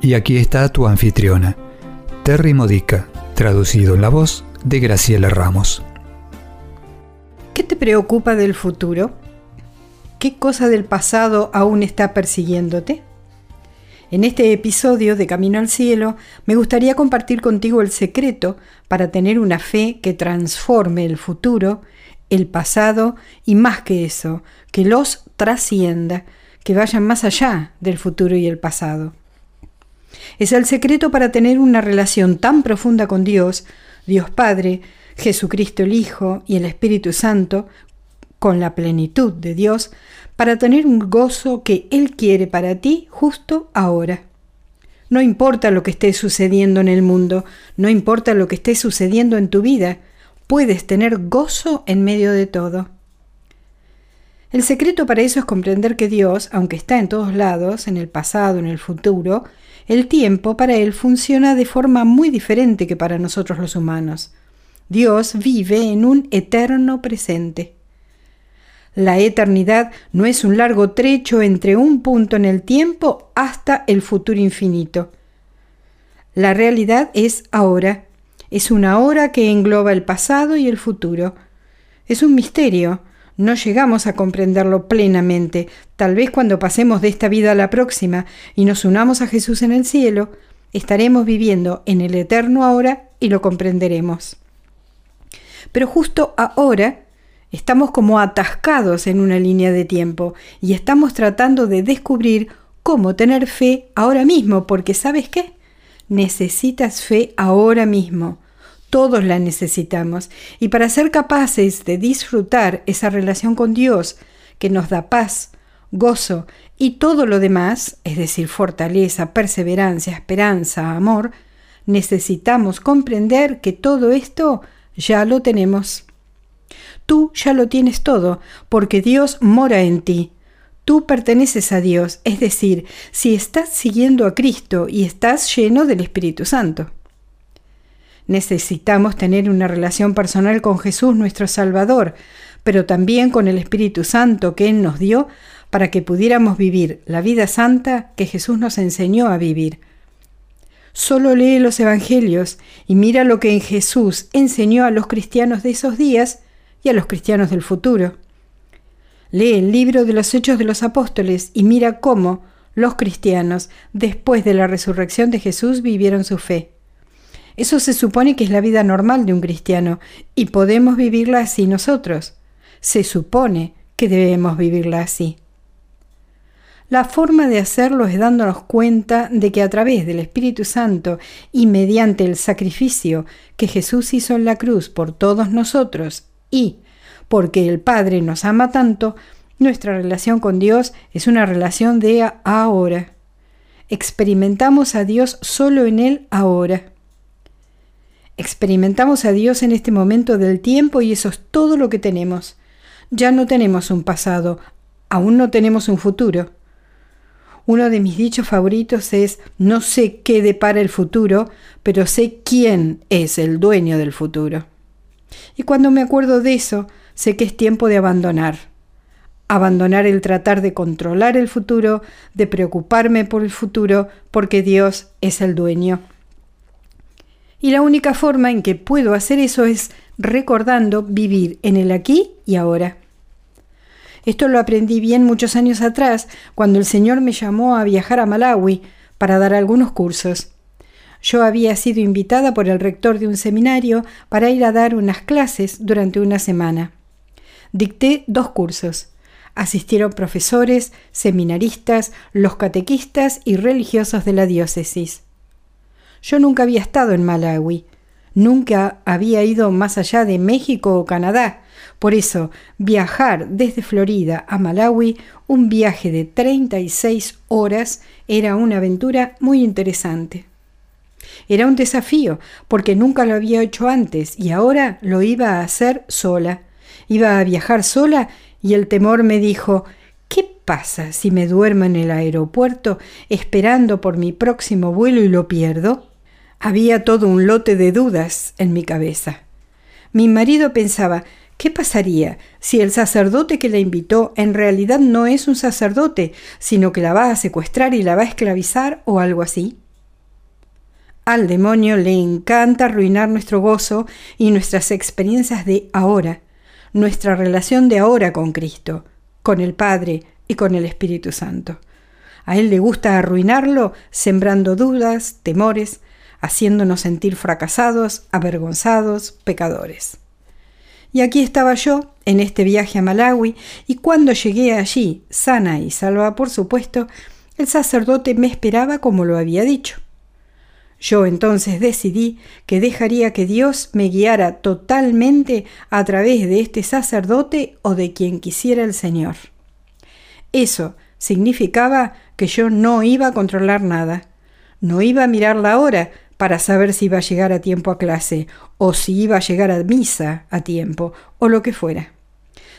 Y aquí está tu anfitriona, Terry Modica, traducido en la voz de Graciela Ramos. ¿Qué te preocupa del futuro? ¿Qué cosa del pasado aún está persiguiéndote? En este episodio de Camino al Cielo me gustaría compartir contigo el secreto para tener una fe que transforme el futuro, el pasado y más que eso, que los trascienda, que vayan más allá del futuro y el pasado. Es el secreto para tener una relación tan profunda con Dios, Dios Padre, Jesucristo el Hijo y el Espíritu Santo, con la plenitud de Dios, para tener un gozo que Él quiere para ti justo ahora. No importa lo que esté sucediendo en el mundo, no importa lo que esté sucediendo en tu vida, puedes tener gozo en medio de todo. El secreto para eso es comprender que Dios, aunque está en todos lados, en el pasado, en el futuro, el tiempo para Él funciona de forma muy diferente que para nosotros los humanos. Dios vive en un eterno presente. La eternidad no es un largo trecho entre un punto en el tiempo hasta el futuro infinito. La realidad es ahora. Es una hora que engloba el pasado y el futuro. Es un misterio, no llegamos a comprenderlo plenamente. Tal vez cuando pasemos de esta vida a la próxima y nos unamos a Jesús en el cielo, estaremos viviendo en el eterno ahora y lo comprenderemos. Pero justo ahora estamos como atascados en una línea de tiempo y estamos tratando de descubrir cómo tener fe ahora mismo, porque ¿sabes qué? Necesitas fe ahora mismo. Todos la necesitamos y para ser capaces de disfrutar esa relación con Dios que nos da paz, gozo y todo lo demás, es decir, fortaleza, perseverancia, esperanza, amor, necesitamos comprender que todo esto ya lo tenemos. Tú ya lo tienes todo, porque Dios mora en ti. Tú perteneces a Dios, es decir, si estás siguiendo a Cristo y estás lleno del Espíritu Santo. Necesitamos tener una relación personal con Jesús nuestro Salvador, pero también con el Espíritu Santo que Él nos dio para que pudiéramos vivir la vida santa que Jesús nos enseñó a vivir. Solo lee los Evangelios y mira lo que en Jesús enseñó a los cristianos de esos días y a los cristianos del futuro. Lee el libro de los Hechos de los Apóstoles y mira cómo los cristianos, después de la resurrección de Jesús, vivieron su fe. Eso se supone que es la vida normal de un cristiano y podemos vivirla así nosotros. Se supone que debemos vivirla así. La forma de hacerlo es dándonos cuenta de que a través del Espíritu Santo y mediante el sacrificio que Jesús hizo en la cruz por todos nosotros y porque el Padre nos ama tanto, nuestra relación con Dios es una relación de ahora. Experimentamos a Dios solo en Él ahora. Experimentamos a Dios en este momento del tiempo y eso es todo lo que tenemos. Ya no tenemos un pasado, aún no tenemos un futuro. Uno de mis dichos favoritos es, no sé qué depara el futuro, pero sé quién es el dueño del futuro. Y cuando me acuerdo de eso, sé que es tiempo de abandonar. Abandonar el tratar de controlar el futuro, de preocuparme por el futuro, porque Dios es el dueño. Y la única forma en que puedo hacer eso es recordando vivir en el aquí y ahora. Esto lo aprendí bien muchos años atrás, cuando el Señor me llamó a viajar a Malawi para dar algunos cursos. Yo había sido invitada por el rector de un seminario para ir a dar unas clases durante una semana. Dicté dos cursos. Asistieron profesores, seminaristas, los catequistas y religiosos de la diócesis. Yo nunca había estado en Malawi, nunca había ido más allá de México o Canadá, Por eso, viajar desde Florida a Malawi, un viaje de 36 horas, era una aventura muy interesante. Era un desafío, porque nunca lo había hecho antes y ahora lo iba a hacer sola. Iba a viajar sola y el temor me dijo, ¿qué pasa si me duermo en el aeropuerto esperando por mi próximo vuelo y lo pierdo? Había todo un lote de dudas en mi cabeza. Mi marido pensaba, ¿qué pasaría si el sacerdote que la invitó en realidad no es un sacerdote, sino que la va a secuestrar y la va a esclavizar o algo así? Al demonio le encanta arruinar nuestro gozo y nuestras experiencias de ahora, nuestra relación de ahora con Cristo, con el Padre y con el Espíritu Santo. A Él le gusta arruinarlo sembrando dudas, temores, haciéndonos sentir fracasados, avergonzados, pecadores. Y aquí estaba yo, en este viaje a Malawi, y cuando llegué allí, sana y salva por supuesto, el sacerdote me esperaba como lo había dicho. Yo entonces decidí que dejaría que Dios me guiara totalmente a través de este sacerdote o de quien quisiera el Señor. Eso significaba que yo no iba a controlar nada, no iba a mirar la hora para saber si iba a llegar a tiempo a clase o si iba a llegar a misa a tiempo o lo que fuera.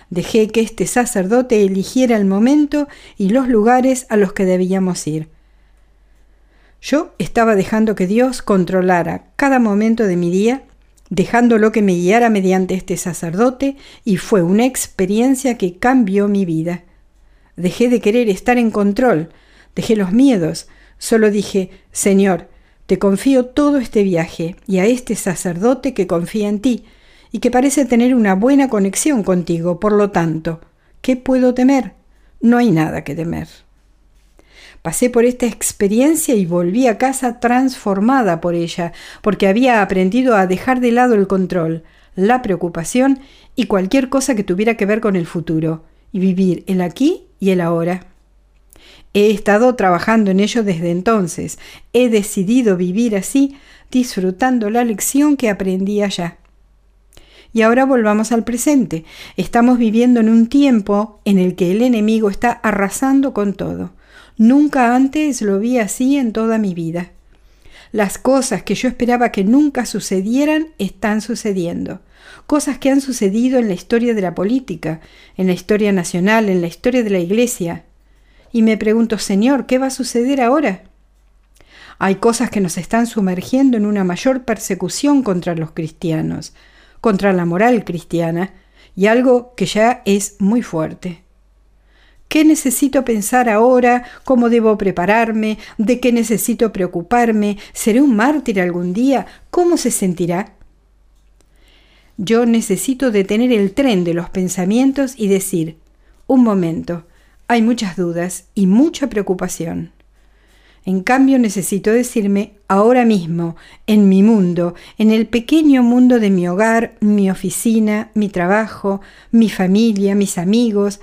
Dejé que este sacerdote eligiera el momento y los lugares a los que debíamos ir yo estaba dejando que Dios controlara cada momento de mi día, dejándolo que me guiara mediante este sacerdote, y fue una experiencia que cambió mi vida. Dejé de querer estar en control, dejé los miedos, solo dije, Señor, te confío todo este viaje y a este sacerdote que confía en ti y que parece tener una buena conexión contigo, por lo tanto, ¿qué puedo temer? No hay nada que temer. Pasé por esta experiencia y volví a casa transformada por ella, porque había aprendido a dejar de lado el control, la preocupación y cualquier cosa que tuviera que ver con el futuro, y vivir el aquí y el ahora. He estado trabajando en ello desde entonces. He decidido vivir así, disfrutando la lección que aprendí allá. Y ahora volvamos al presente. Estamos viviendo en un tiempo en el que el enemigo está arrasando con todo. Nunca antes lo vi así en toda mi vida. Las cosas que yo esperaba que nunca sucedieran están sucediendo. Cosas que han sucedido en la historia de la política, en la historia nacional, en la historia de la iglesia. Y me pregunto, Señor, ¿qué va a suceder ahora? Hay cosas que nos están sumergiendo en una mayor persecución contra los cristianos, contra la moral cristiana, y algo que ya es muy fuerte. ¿Qué necesito pensar ahora? ¿Cómo debo prepararme? ¿De qué necesito preocuparme? ¿Seré un mártir algún día? ¿Cómo se sentirá? Yo necesito detener el tren de los pensamientos y decir, un momento, hay muchas dudas y mucha preocupación. En cambio necesito decirme ahora mismo, en mi mundo, en el pequeño mundo de mi hogar, mi oficina, mi trabajo, mi familia, mis amigos,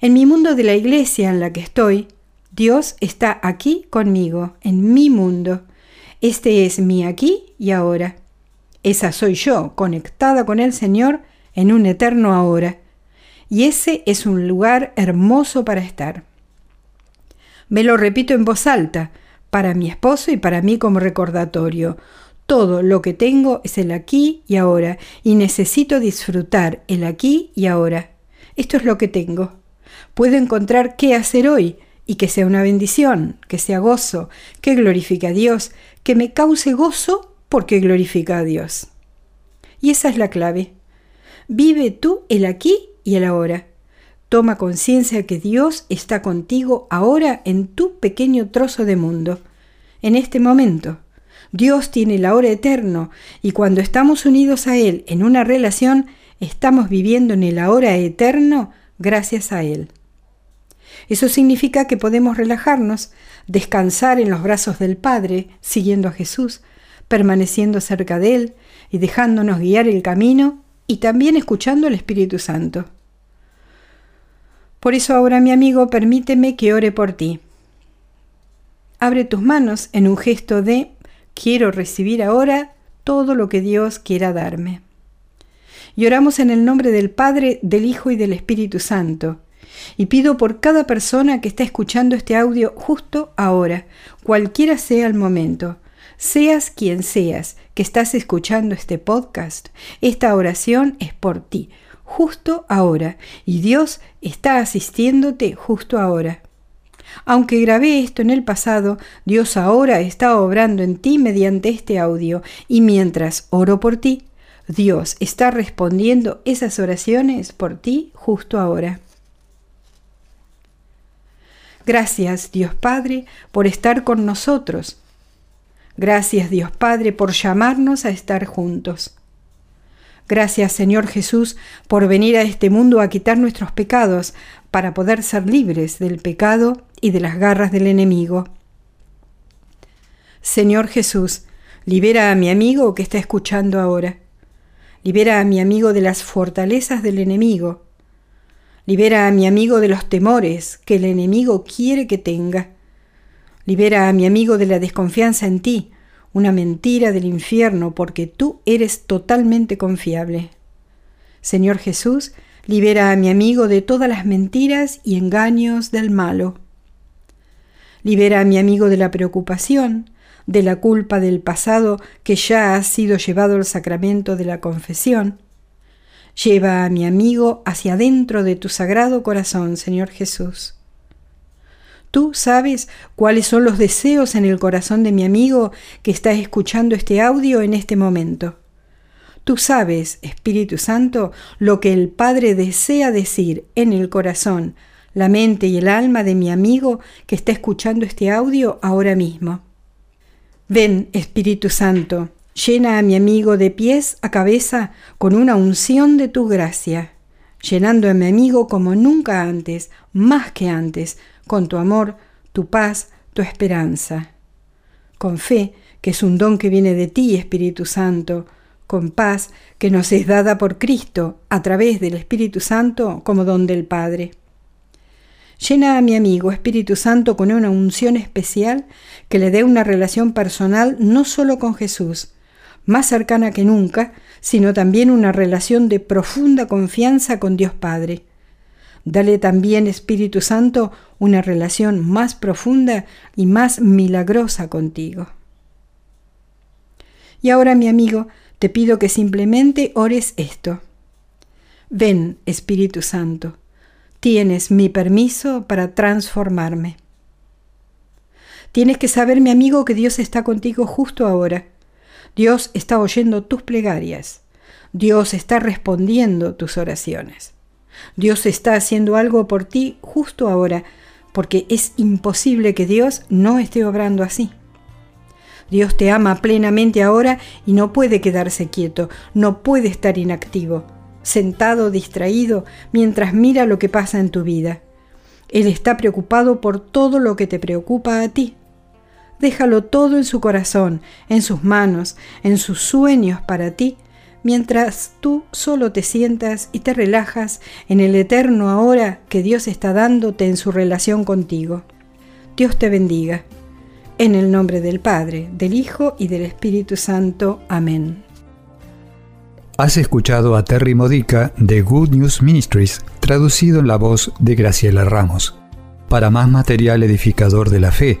en mi mundo de la iglesia en la que estoy, Dios está aquí conmigo, en mi mundo. Este es mi aquí y ahora. Esa soy yo, conectada con el Señor en un eterno ahora. Y ese es un lugar hermoso para estar. Me lo repito en voz alta, para mi esposo y para mí como recordatorio. Todo lo que tengo es el aquí y ahora, y necesito disfrutar el aquí y ahora. Esto es lo que tengo puedo encontrar qué hacer hoy y que sea una bendición, que sea gozo, que glorifique a Dios, que me cause gozo porque glorifica a Dios. Y esa es la clave. Vive tú el aquí y el ahora. Toma conciencia que Dios está contigo ahora en tu pequeño trozo de mundo, en este momento. Dios tiene la hora eterno y cuando estamos unidos a Él en una relación, estamos viviendo en el ahora eterno gracias a Él. Eso significa que podemos relajarnos, descansar en los brazos del Padre, siguiendo a Jesús, permaneciendo cerca de Él y dejándonos guiar el camino y también escuchando al Espíritu Santo. Por eso ahora, mi amigo, permíteme que ore por ti. Abre tus manos en un gesto de quiero recibir ahora todo lo que Dios quiera darme. Y oramos en el nombre del Padre, del Hijo y del Espíritu Santo. Y pido por cada persona que está escuchando este audio justo ahora, cualquiera sea el momento, seas quien seas que estás escuchando este podcast, esta oración es por ti, justo ahora, y Dios está asistiéndote justo ahora. Aunque grabé esto en el pasado, Dios ahora está obrando en ti mediante este audio, y mientras oro por ti, Dios está respondiendo esas oraciones por ti justo ahora. Gracias, Dios Padre, por estar con nosotros. Gracias, Dios Padre, por llamarnos a estar juntos. Gracias, Señor Jesús, por venir a este mundo a quitar nuestros pecados, para poder ser libres del pecado y de las garras del enemigo. Señor Jesús, libera a mi amigo que está escuchando ahora. Libera a mi amigo de las fortalezas del enemigo. Libera a mi amigo de los temores que el enemigo quiere que tenga. Libera a mi amigo de la desconfianza en ti, una mentira del infierno, porque tú eres totalmente confiable. Señor Jesús, libera a mi amigo de todas las mentiras y engaños del malo. Libera a mi amigo de la preocupación, de la culpa del pasado que ya ha sido llevado al sacramento de la confesión. Lleva a mi amigo hacia dentro de tu sagrado corazón, Señor Jesús. Tú sabes cuáles son los deseos en el corazón de mi amigo que está escuchando este audio en este momento. Tú sabes, Espíritu Santo, lo que el Padre desea decir en el corazón, la mente y el alma de mi amigo que está escuchando este audio ahora mismo. Ven, Espíritu Santo, llena a mi amigo de pies a cabeza con una unción de tu gracia, llenando a mi amigo como nunca antes, más que antes, con tu amor, tu paz, tu esperanza. Con fe, que es un don que viene de ti, Espíritu Santo, con paz, que nos es dada por Cristo a través del Espíritu Santo como don del Padre. Llena a mi amigo Espíritu Santo con una unción especial que le dé una relación personal no solo con Jesús, más cercana que nunca, sino también una relación de profunda confianza con Dios Padre. Dale también, Espíritu Santo, una relación más profunda y más milagrosa contigo. Y ahora, mi amigo, te pido que simplemente ores esto. Ven, Espíritu Santo, tienes mi permiso para transformarme. Tienes que saber, mi amigo, que Dios está contigo justo ahora. Dios está oyendo tus plegarias. Dios está respondiendo tus oraciones. Dios está haciendo algo por ti justo ahora, porque es imposible que Dios no esté obrando así. Dios te ama plenamente ahora y no puede quedarse quieto, no puede estar inactivo, sentado, distraído, mientras mira lo que pasa en tu vida. Él está preocupado por todo lo que te preocupa a ti. Déjalo todo en su corazón, en sus manos, en sus sueños para ti mientras tú solo te sientas y te relajas en el eterno ahora que Dios está dándote en su relación contigo. Dios te bendiga. En el nombre del Padre, del Hijo y del Espíritu Santo. Amén. Has escuchado a Terry Modica de Good News Ministries, traducido en la voz de Graciela Ramos. Para más material edificador de la fe,